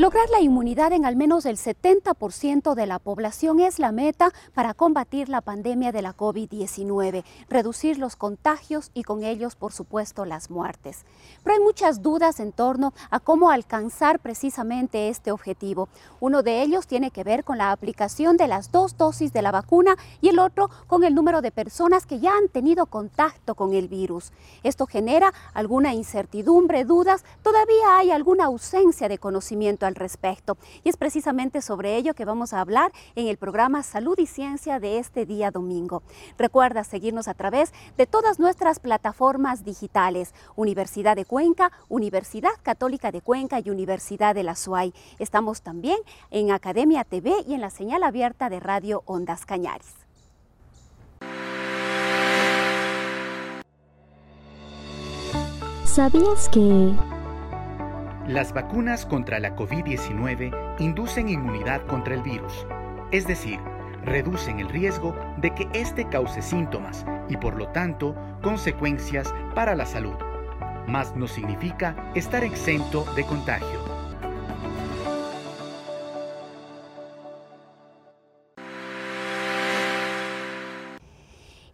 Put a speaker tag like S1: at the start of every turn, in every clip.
S1: Lograr la inmunidad en al menos el 70% de la población es la meta para combatir la pandemia de la COVID-19, reducir los contagios y con ellos, por supuesto, las muertes. Pero hay muchas dudas en torno a cómo alcanzar precisamente este objetivo. Uno de ellos tiene que ver con la aplicación de las dos dosis de la vacuna y el otro con el número de personas que ya han tenido contacto con el virus. Esto genera alguna incertidumbre, dudas, todavía hay alguna ausencia de conocimiento al respecto. Y es precisamente sobre ello que vamos a hablar en el programa Salud y Ciencia de este día domingo. Recuerda seguirnos a través de todas nuestras plataformas digitales, Universidad de Cuenca, Universidad Católica de Cuenca y Universidad de la SUAY. Estamos también en Academia TV y en la señal abierta de Radio Ondas Cañaris.
S2: ¿Sabías que...
S3: Las vacunas contra la COVID-19 inducen inmunidad contra el virus, es decir, reducen el riesgo de que éste cause síntomas y por lo tanto consecuencias para la salud, mas no significa estar exento de contagio.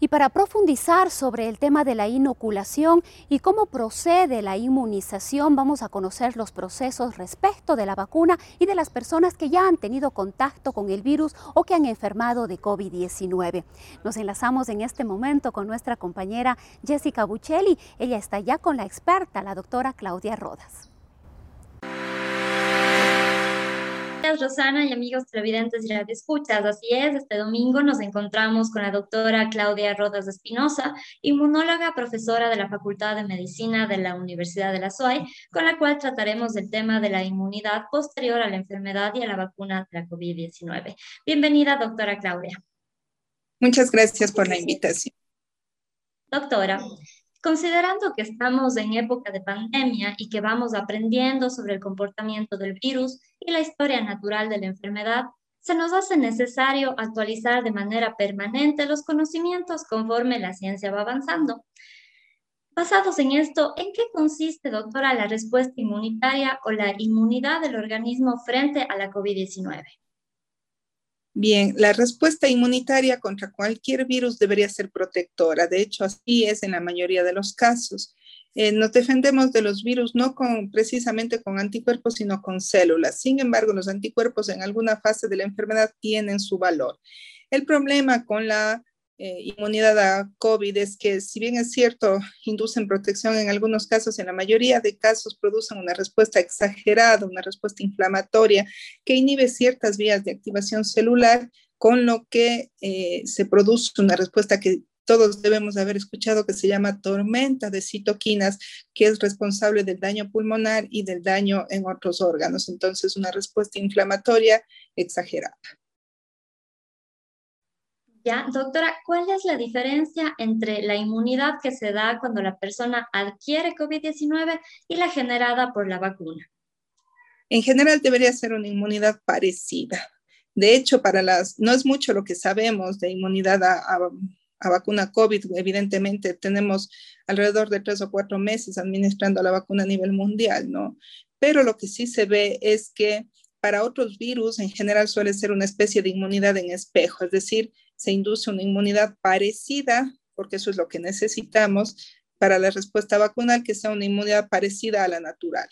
S1: Y para profundizar sobre el tema de la inoculación y cómo procede la inmunización, vamos a conocer los procesos respecto de la vacuna y de las personas que ya han tenido contacto con el virus o que han enfermado de COVID-19. Nos enlazamos en este momento con nuestra compañera Jessica Buccelli. Ella está ya con la experta, la doctora Claudia Rodas.
S4: Rosana y amigos televidentes y radioescuchas. Así es, este domingo nos encontramos con la doctora Claudia Rodas Espinosa, inmunóloga, profesora de la Facultad de Medicina de la Universidad de la SOAI, con la cual trataremos el tema de la inmunidad posterior a la enfermedad y a la vacuna de la COVID-19. Bienvenida, doctora Claudia.
S5: Muchas gracias por la invitación.
S4: Doctora, Considerando que estamos en época de pandemia y que vamos aprendiendo sobre el comportamiento del virus y la historia natural de la enfermedad, se nos hace necesario actualizar de manera permanente los conocimientos conforme la ciencia va avanzando. Basados en esto, ¿en qué consiste, doctora, la respuesta inmunitaria o la inmunidad del organismo frente a la COVID-19?
S5: Bien, la respuesta inmunitaria contra cualquier virus debería ser protectora. De hecho, así es en la mayoría de los casos. Eh, nos defendemos de los virus no precisamente con anticuerpos, sino con células. Sin embargo, los anticuerpos en alguna fase de la enfermedad tienen su valor. El problema con la eh, inmunidad a COVID es que, si bien es cierto, inducen protección en algunos casos, en la mayoría de casos producen una respuesta exagerada, una respuesta inflamatoria que inhibe ciertas vías de activación celular, con lo que eh, se produce una respuesta que todos debemos haber escuchado que se llama tormenta de citoquinas, que es responsable del daño pulmonar y del daño en otros órganos. Entonces, una respuesta inflamatoria exagerada.
S4: Ya, doctora, ¿cuál es la diferencia entre la inmunidad que se da cuando la persona adquiere COVID-19 y la generada por la vacuna?
S5: En general debería ser una inmunidad parecida. De hecho, para las, no es mucho lo que sabemos de inmunidad a, a vacuna COVID. Evidentemente, tenemos alrededor de tres o cuatro meses administrando la vacuna a nivel mundial, ¿no? Pero lo que sí se ve es que para otros virus en general suele ser una especie de inmunidad en espejo, es decir, se induce una inmunidad parecida, porque eso es lo que necesitamos para la respuesta vacunal, que sea una inmunidad parecida a la natural.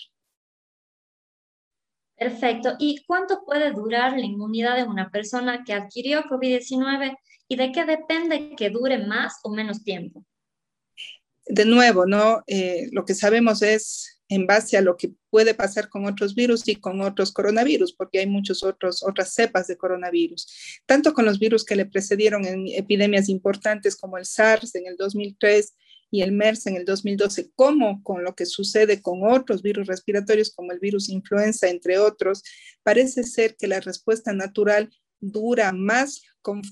S4: Perfecto. ¿Y cuánto puede durar la inmunidad de una persona que adquirió COVID-19 y de qué depende que dure más o menos tiempo?
S5: De nuevo, ¿no? Eh, lo que sabemos es en base a lo que puede pasar con otros virus y con otros coronavirus, porque hay muchas otras cepas de coronavirus, tanto con los virus que le precedieron en epidemias importantes como el SARS en el 2003 y el MERS en el 2012, como con lo que sucede con otros virus respiratorios como el virus influenza, entre otros, parece ser que la respuesta natural dura más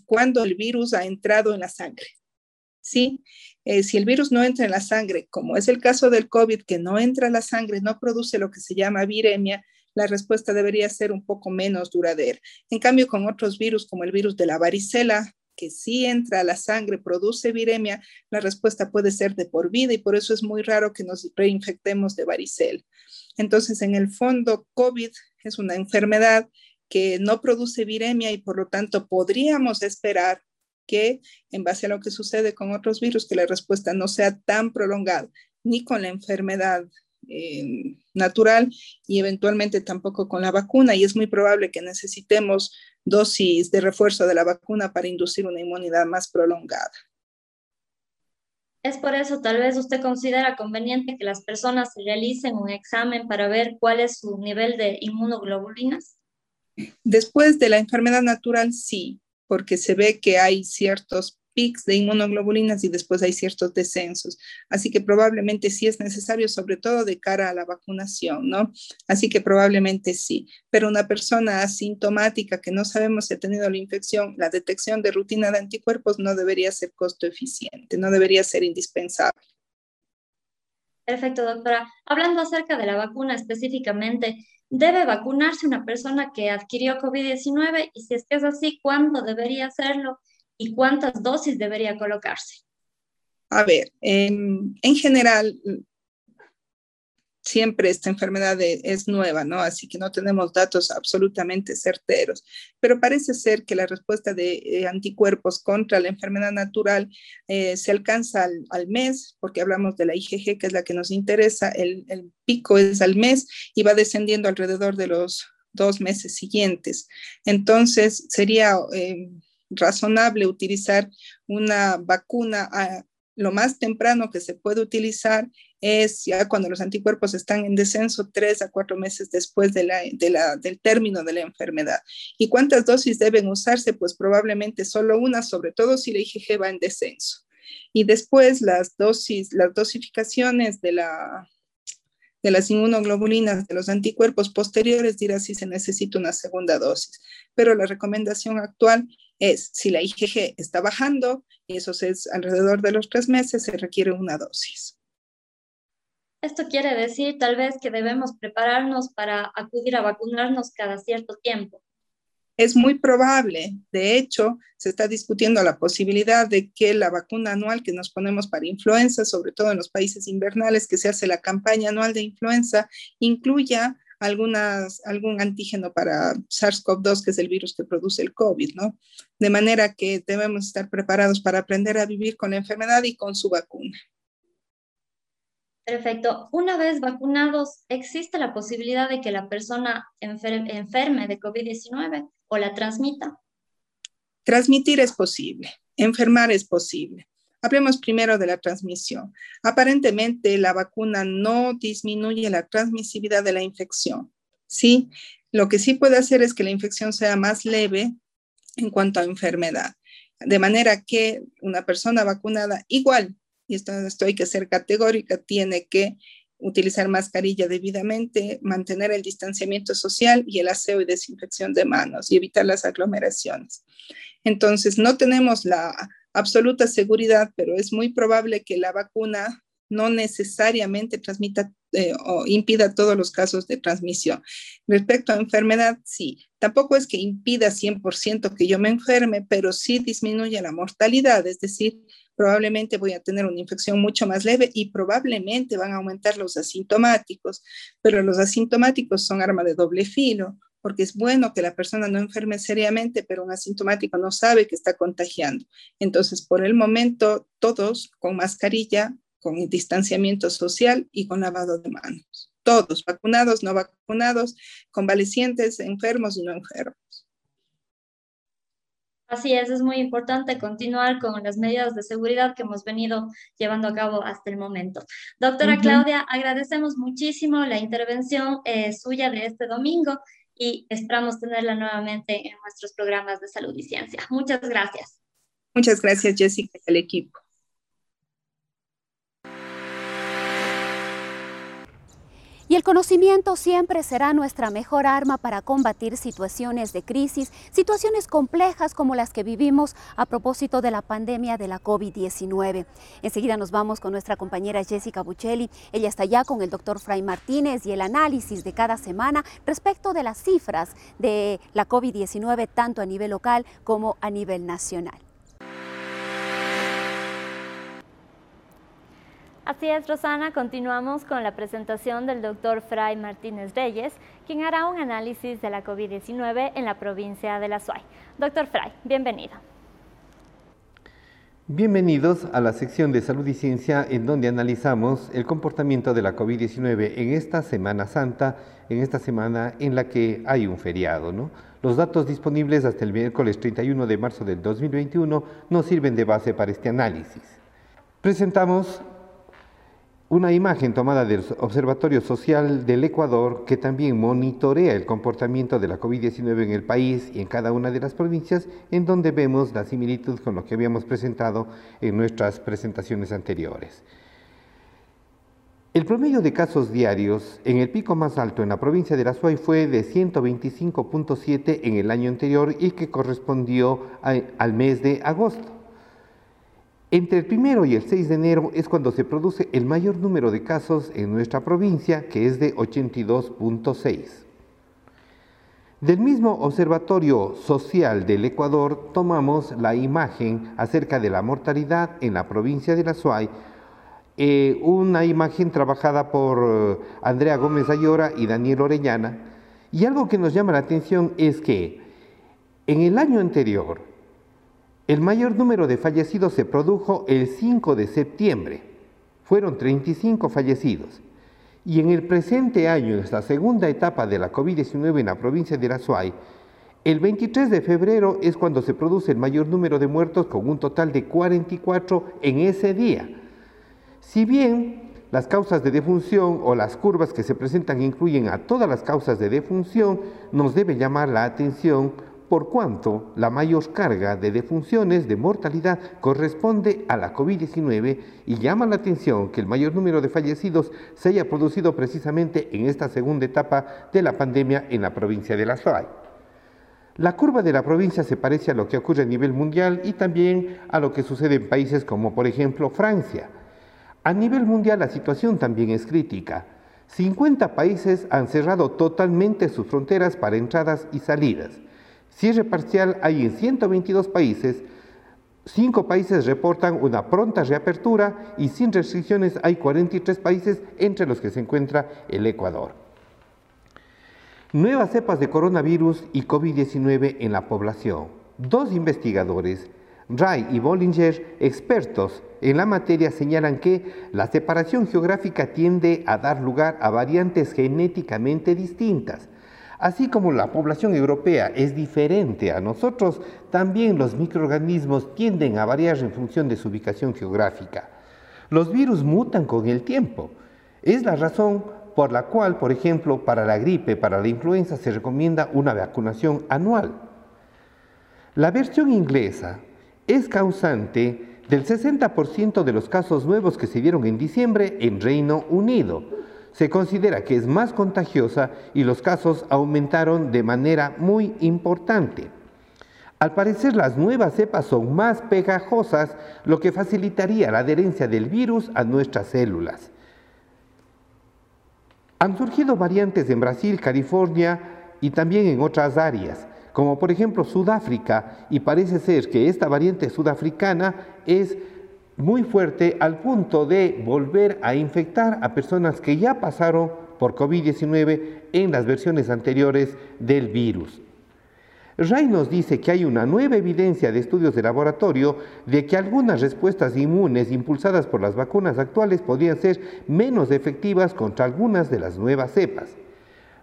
S5: cuando el virus ha entrado en la sangre. ¿Sí? Eh, si el virus no entra en la sangre, como es el caso del COVID, que no entra en la sangre, no produce lo que se llama viremia, la respuesta debería ser un poco menos duradera. En cambio, con otros virus como el virus de la varicela, que sí entra a la sangre, produce viremia, la respuesta puede ser de por vida y por eso es muy raro que nos reinfectemos de varicela. Entonces, en el fondo, COVID es una enfermedad que no produce viremia y por lo tanto podríamos esperar que en base a lo que sucede con otros virus, que la respuesta no sea tan prolongada, ni con la enfermedad eh, natural y eventualmente tampoco con la vacuna. Y es muy probable que necesitemos dosis de refuerzo de la vacuna para inducir una inmunidad más prolongada.
S4: Es por eso, tal vez usted considera conveniente que las personas se realicen un examen para ver cuál es su nivel de inmunoglobulinas.
S5: Después de la enfermedad natural, sí, porque se ve que hay ciertos pics de inmunoglobulinas y después hay ciertos descensos. Así que probablemente sí es necesario, sobre todo de cara a la vacunación, ¿no? Así que probablemente sí. Pero una persona asintomática que no sabemos si ha tenido la infección, la detección de rutina de anticuerpos no debería ser costo eficiente, no debería ser indispensable.
S4: Perfecto, doctora. Hablando acerca de la vacuna específicamente, ¿debe vacunarse una persona que adquirió COVID-19? Y si es que es así, ¿cuándo debería hacerlo? y cuántas dosis debería colocarse?
S5: A ver, en, general, siempre esta enfermedad es nueva, ¿no? Así que no tenemos datos absolutamente certeros, pero parece ser que la respuesta de eh, anticuerpos contra la enfermedad natural eh, se alcanza al, mes, porque hablamos de la IgG, que es la que nos interesa, el, pico es al mes y va descendiendo alrededor de los dos meses siguientes. Entonces, sería... Eh, razonable utilizar una vacuna a, lo más temprano que se puede utilizar es ya cuando los anticuerpos están en descenso tres a cuatro meses después del término de la enfermedad. ¿Y cuántas dosis deben usarse? Pues probablemente solo una, sobre todo si la IgG va en descenso. Y después las dosis, las dosificaciones de las inmunoglobulinas de los anticuerpos posteriores dirá si se necesita una segunda dosis. Pero la recomendación actual es si la IgG está bajando, y eso es alrededor de los tres meses, se requiere una dosis.
S4: Esto quiere decir tal vez que debemos prepararnos para acudir a vacunarnos cada cierto tiempo.
S5: Es muy probable, de hecho, se está discutiendo la posibilidad de que la vacuna anual que nos ponemos para influenza, sobre todo en los países invernales, que se hace la campaña anual de influenza, incluya algunas, algún antígeno para SARS-CoV-2, que es el virus que produce el COVID, ¿no? De manera que debemos estar preparados para aprender a vivir con la enfermedad y con su vacuna.
S4: Perfecto. Una vez vacunados, ¿existe la posibilidad de que la persona enferme de COVID-19 o la transmita?
S5: Transmitir es posible, enfermar es posible. Hablemos primero de la transmisión. Aparentemente la vacuna no disminuye la transmisibilidad de la infección. Sí, lo que sí puede hacer es que la infección sea más leve en cuanto a enfermedad. De manera que una persona vacunada igual, y esto, esto hay que ser categórica, tiene que utilizar mascarilla debidamente, mantener el distanciamiento social y el aseo y desinfección de manos y evitar las aglomeraciones. Entonces, no tenemos la absoluta seguridad, pero es muy probable que la vacuna no necesariamente transmita eh, o impida todos los casos de transmisión. Respecto a enfermedad, sí, tampoco es que impida 100% que yo me enferme, pero sí disminuye la mortalidad, es decir, probablemente voy a tener una infección mucho más leve y probablemente van a aumentar los asintomáticos, pero los asintomáticos son arma de doble filo porque es bueno que la persona no enferme seriamente, pero un asintomático no sabe que está contagiando. Entonces, por el momento, todos con mascarilla, con distanciamiento social y con lavado de manos. Todos, vacunados, no vacunados, convalecientes, enfermos y no enfermos.
S4: Así es, es muy importante continuar con las medidas de seguridad que hemos venido llevando a cabo hasta el momento. Doctora Claudia, agradecemos muchísimo la intervención eh, suya de este domingo y esperamos tenerla nuevamente en nuestros programas de salud y ciencia. Muchas gracias.
S5: Muchas gracias, Jessica, y el equipo.
S1: Y el conocimiento siempre será nuestra mejor arma para combatir situaciones de crisis, situaciones complejas como las que vivimos a propósito de la pandemia de la COVID-19. Enseguida nos vamos con nuestra compañera Jessica Buccelli. Ella está ya con el doctor Fray Martínez y el análisis de cada semana respecto de las cifras de la COVID-19 tanto a nivel local como a nivel nacional.
S2: Así es, Rosana, continuamos con la presentación del doctor Fray Martínez Reyes, quien hará un análisis de la COVID-19 en la provincia de La Suay. Doctor Fray, bienvenido.
S6: Bienvenidos a la sección de Salud y Ciencia en donde analizamos el comportamiento de la COVID-19 en esta Semana Santa, en esta semana en la que hay un feriado. ¿no? Los datos disponibles hasta el miércoles 31 de marzo del 2021 nos sirven de base para este análisis. Presentamos una imagen tomada del Observatorio Social del Ecuador que también monitorea el comportamiento de la COVID-19 en el país y en cada una de las provincias, en donde vemos la similitud con lo que habíamos presentado en nuestras presentaciones anteriores. El promedio de casos diarios en el pico más alto en la provincia de La Suay fue de 125.7 en el año anterior y que correspondió al mes de agosto. Entre el primero y el 6 de enero es cuando se produce el mayor número de casos en nuestra provincia, que es de 82.6. Del mismo Observatorio Social del Ecuador tomamos la imagen acerca de la mortalidad en la provincia de La Suay, eh, una imagen trabajada por eh, Andrea Gómez Ayora y Daniel Orellana, y algo que nos llama la atención es que en el año anterior, el mayor número de fallecidos se produjo el 5 de septiembre. Fueron 35 fallecidos. Y en el presente año, en esta segunda etapa de la COVID-19 en la provincia de Azuay, el 23 de febrero es cuando se produce el mayor número de muertos con un total de 44 en ese día. Si bien las causas de defunción o las curvas que se presentan incluyen a todas las causas de defunción, nos debe llamar la atención por cuanto la mayor carga de defunciones de mortalidad corresponde a la COVID-19 y llama la atención que el mayor número de fallecidos se haya producido precisamente en esta segunda etapa de la pandemia en la provincia de La Suay. La curva de la provincia se parece a lo que ocurre a nivel mundial y también a lo que sucede en países como por ejemplo Francia. A nivel mundial la situación también es crítica. 50 países han cerrado totalmente sus fronteras para entradas y salidas. Cierre parcial hay en 122 países, cinco países reportan una pronta reapertura y sin restricciones hay 43 países entre los que se encuentra el Ecuador. Nuevas cepas de coronavirus y COVID-19 en la población. Dos investigadores, Ray y Bollinger, expertos en la materia, señalan que la separación geográfica tiende a dar lugar a variantes genéticamente distintas Así como la población europea es diferente a nosotros, también los microorganismos tienden a variar en función de su ubicación geográfica. Los virus mutan con el tiempo. Es la razón por la cual, por ejemplo, para la gripe, para la influenza, se recomienda una vacunación anual. La versión inglesa es causante del 60% de los casos nuevos que se dieron en diciembre en Reino Unido se considera que es más contagiosa y los casos aumentaron de manera muy importante. Al parecer las nuevas cepas son más pegajosas, lo que facilitaría la adherencia del virus a nuestras células. Han surgido variantes en Brasil, California y también en otras áreas, como por ejemplo Sudáfrica, y parece ser que esta variante sudafricana es muy fuerte al punto de volver a infectar a personas que ya pasaron por COVID-19 en las versiones anteriores del virus. Ray nos dice que hay una nueva evidencia de estudios de laboratorio de que algunas respuestas inmunes impulsadas por las vacunas actuales podrían ser menos efectivas contra algunas de las nuevas cepas.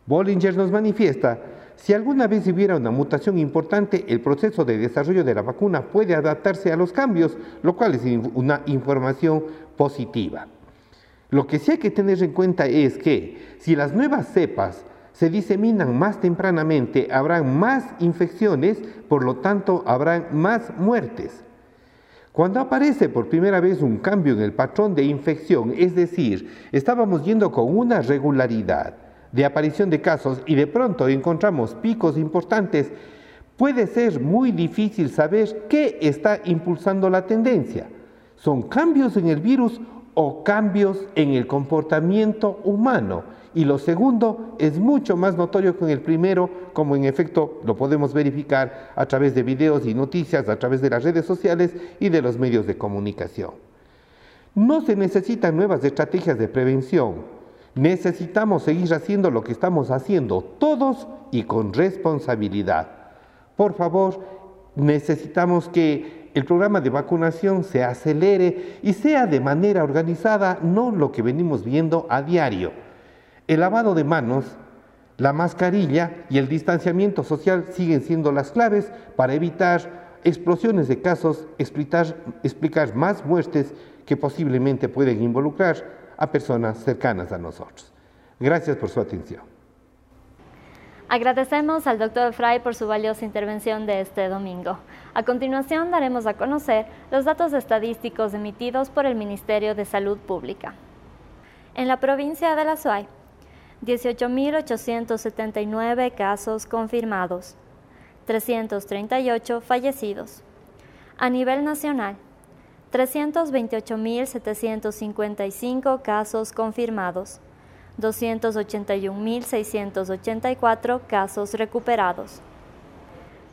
S6: Bollinger nos manifiesta si alguna vez hubiera una mutación importante, el proceso de desarrollo de la vacuna puede adaptarse a los cambios, lo cual es una información positiva. Lo que sí hay que tener en cuenta es que si las nuevas cepas se diseminan más tempranamente, habrán más infecciones, por lo tanto habrán más muertes. Cuando aparece por primera vez un cambio en el patrón de infección, es decir, estábamos yendo con una regularidad de aparición de casos y de pronto encontramos picos importantes, puede ser muy difícil saber qué está impulsando la tendencia. ¿Son cambios en el virus o cambios en el comportamiento humano? Y lo segundo es mucho más notorio que en el primero, como en efecto lo podemos verificar a través de videos y noticias, a través de las redes sociales y de los medios de comunicación. No se necesitan nuevas estrategias de prevención, Necesitamos seguir haciendo lo que estamos haciendo todos y con responsabilidad. Por favor, necesitamos que el programa de vacunación se acelere y sea de manera organizada, no lo que venimos viendo a diario. El lavado de manos, la mascarilla y el distanciamiento social siguen siendo las claves para evitar explosiones de casos, explicar, explicar más muertes que posiblemente pueden involucrar a personas cercanas a nosotros. Gracias por su atención.
S4: Agradecemos al doctor Fry por su valiosa intervención de este domingo. A continuación daremos a conocer los datos estadísticos emitidos por el Ministerio de Salud Pública. En la provincia de La Suay, 18.879 casos confirmados, 338 fallecidos. A nivel nacional, 328.755 casos confirmados, 281.684 casos recuperados.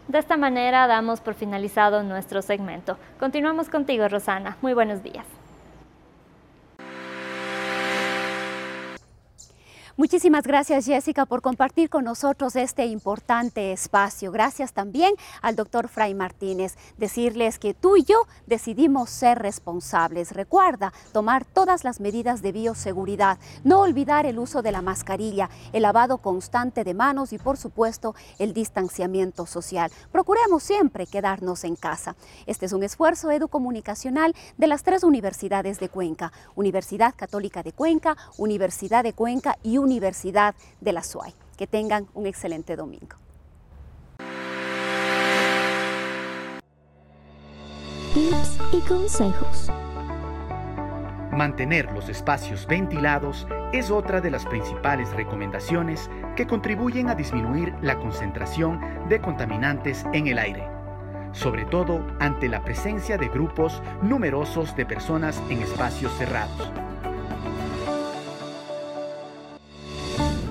S4: De esta manera damos por finalizado nuestro segmento. Continuamos contigo, Rosana. Muy buenos días.
S1: Muchísimas gracias Jessica por compartir con nosotros este importante espacio. Gracias también al doctor Fray Martínez. Decirles que tú y yo decidimos ser responsables. Recuerda tomar todas las medidas de bioseguridad, no olvidar el uso de la mascarilla, el lavado constante de manos y por supuesto el distanciamiento social. Procuremos siempre quedarnos en casa. Este es un esfuerzo educomunicacional de las tres universidades de Cuenca, Universidad Católica de Cuenca, Universidad de Cuenca y Universidad de la SUAY. Que tengan un excelente domingo.
S3: Tips y consejos. Mantener los espacios ventilados es otra de las principales recomendaciones que contribuyen a disminuir la concentración de contaminantes en el aire, sobre todo ante la presencia de grupos numerosos de personas en espacios cerrados.